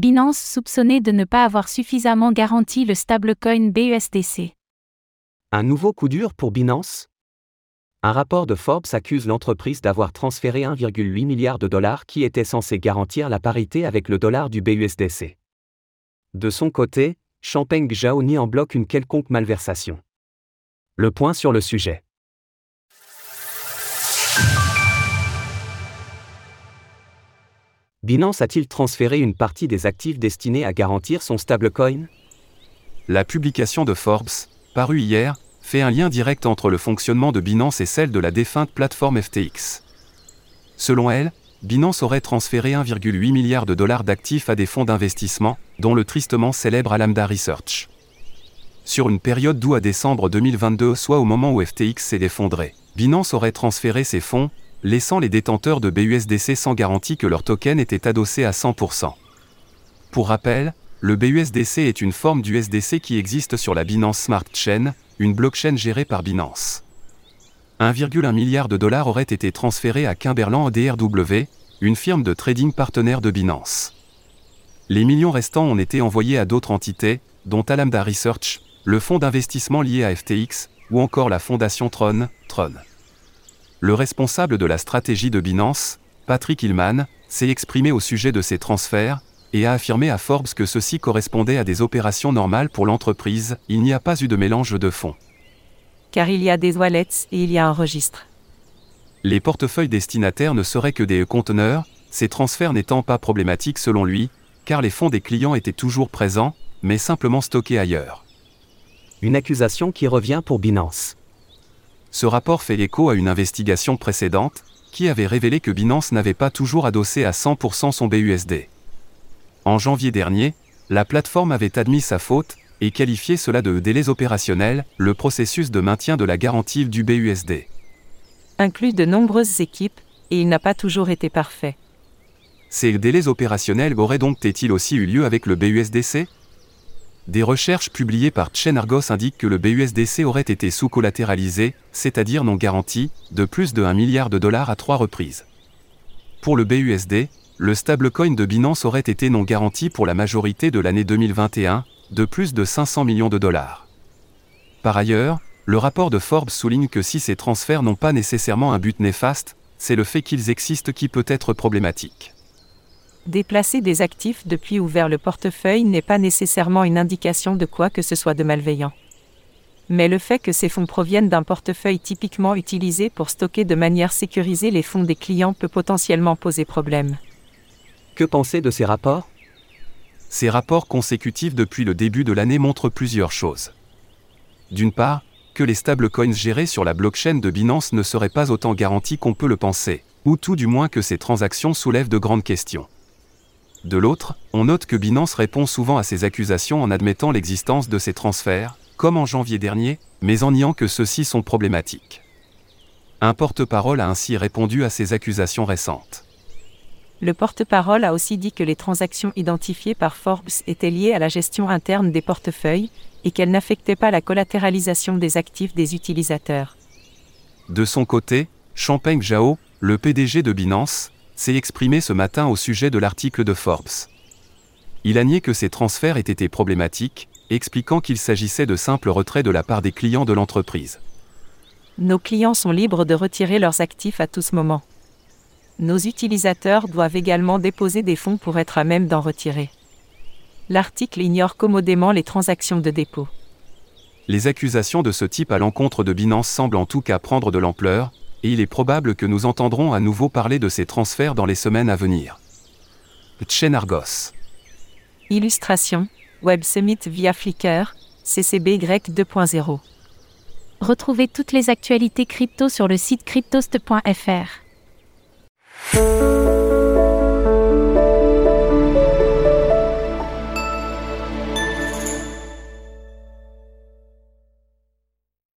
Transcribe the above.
Binance soupçonnée de ne pas avoir suffisamment garanti le stablecoin BUSDC. Un nouveau coup dur pour Binance? Un rapport de Forbes accuse l'entreprise d'avoir transféré 1,8 milliard de dollars qui était censé garantir la parité avec le dollar du BUSDC. De son côté, Champagne Zhao nie en bloc une quelconque malversation. Le point sur le sujet. Binance a-t-il transféré une partie des actifs destinés à garantir son stablecoin? La publication de Forbes, parue hier, fait un lien direct entre le fonctionnement de Binance et celle de la défunte plateforme FTX. Selon elle, Binance aurait transféré 1,8 milliard de dollars d'actifs à des fonds d'investissement, dont le tristement célèbre Alameda Research. Sur une période d'août à décembre 2022, soit au moment où FTX s'est effondré, Binance aurait transféré ses fonds, laissant les détenteurs de BUSDC sans garantie que leur token était adossé à 100%. Pour rappel, le BUSDC est une forme du SDC qui existe sur la Binance Smart Chain, une blockchain gérée par Binance. 1,1 milliard de dollars auraient été transférés à Kimberland DRW, une firme de trading partenaire de Binance. Les millions restants ont été envoyés à d'autres entités, dont Alameda Research, le fonds d'investissement lié à FTX, ou encore la fondation Tron, Tron le responsable de la stratégie de Binance, Patrick Hillman, s'est exprimé au sujet de ces transferts et a affirmé à Forbes que ceci correspondait à des opérations normales pour l'entreprise, il n'y a pas eu de mélange de fonds. Car il y a des wallets et il y a un registre. Les portefeuilles destinataires ne seraient que des conteneurs, ces transferts n'étant pas problématiques selon lui, car les fonds des clients étaient toujours présents, mais simplement stockés ailleurs. Une accusation qui revient pour Binance. Ce rapport fait écho à une investigation précédente, qui avait révélé que Binance n'avait pas toujours adossé à 100% son BUSD. En janvier dernier, la plateforme avait admis sa faute et qualifié cela de délai opérationnel, le processus de maintien de la garantie du BUSD. Inclut de nombreuses équipes, et il n'a pas toujours été parfait. Ces délais opérationnels auraient donc ils aussi eu lieu avec le BUSDC des recherches publiées par Chen Argos indiquent que le BUSDC aurait été sous-collatéralisé, c'est-à-dire non garanti, de plus de 1 milliard de dollars à trois reprises. Pour le BUSD, le stablecoin de Binance aurait été non garanti pour la majorité de l'année 2021, de plus de 500 millions de dollars. Par ailleurs, le rapport de Forbes souligne que si ces transferts n'ont pas nécessairement un but néfaste, c'est le fait qu'ils existent qui peut être problématique. Déplacer des actifs depuis ou vers le portefeuille n'est pas nécessairement une indication de quoi que ce soit de malveillant. Mais le fait que ces fonds proviennent d'un portefeuille typiquement utilisé pour stocker de manière sécurisée les fonds des clients peut potentiellement poser problème. Que penser de ces rapports? Ces rapports consécutifs depuis le début de l'année montrent plusieurs choses. D'une part, que les stablecoins gérés sur la blockchain de Binance ne seraient pas autant garantis qu'on peut le penser, ou tout du moins que ces transactions soulèvent de grandes questions. De l'autre, on note que Binance répond souvent à ces accusations en admettant l'existence de ces transferts, comme en janvier dernier, mais en niant que ceux-ci sont problématiques. Un porte-parole a ainsi répondu à ces accusations récentes. Le porte-parole a aussi dit que les transactions identifiées par Forbes étaient liées à la gestion interne des portefeuilles et qu'elles n'affectaient pas la collatéralisation des actifs des utilisateurs. De son côté, Champagne Zhao, le PDG de Binance, s'est exprimé ce matin au sujet de l'article de Forbes. Il a nié que ces transferts aient été problématiques, expliquant qu'il s'agissait de simples retraits de la part des clients de l'entreprise. Nos clients sont libres de retirer leurs actifs à tout ce moment. Nos utilisateurs doivent également déposer des fonds pour être à même d'en retirer. L'article ignore commodément les transactions de dépôt. Les accusations de ce type à l'encontre de Binance semblent en tout cas prendre de l'ampleur, et il est probable que nous entendrons à nouveau parler de ces transferts dans les semaines à venir. Chen Argos. Illustration Web Summit via Flickr, CCBY 2.0. Retrouvez toutes les actualités crypto sur le site cryptost.fr.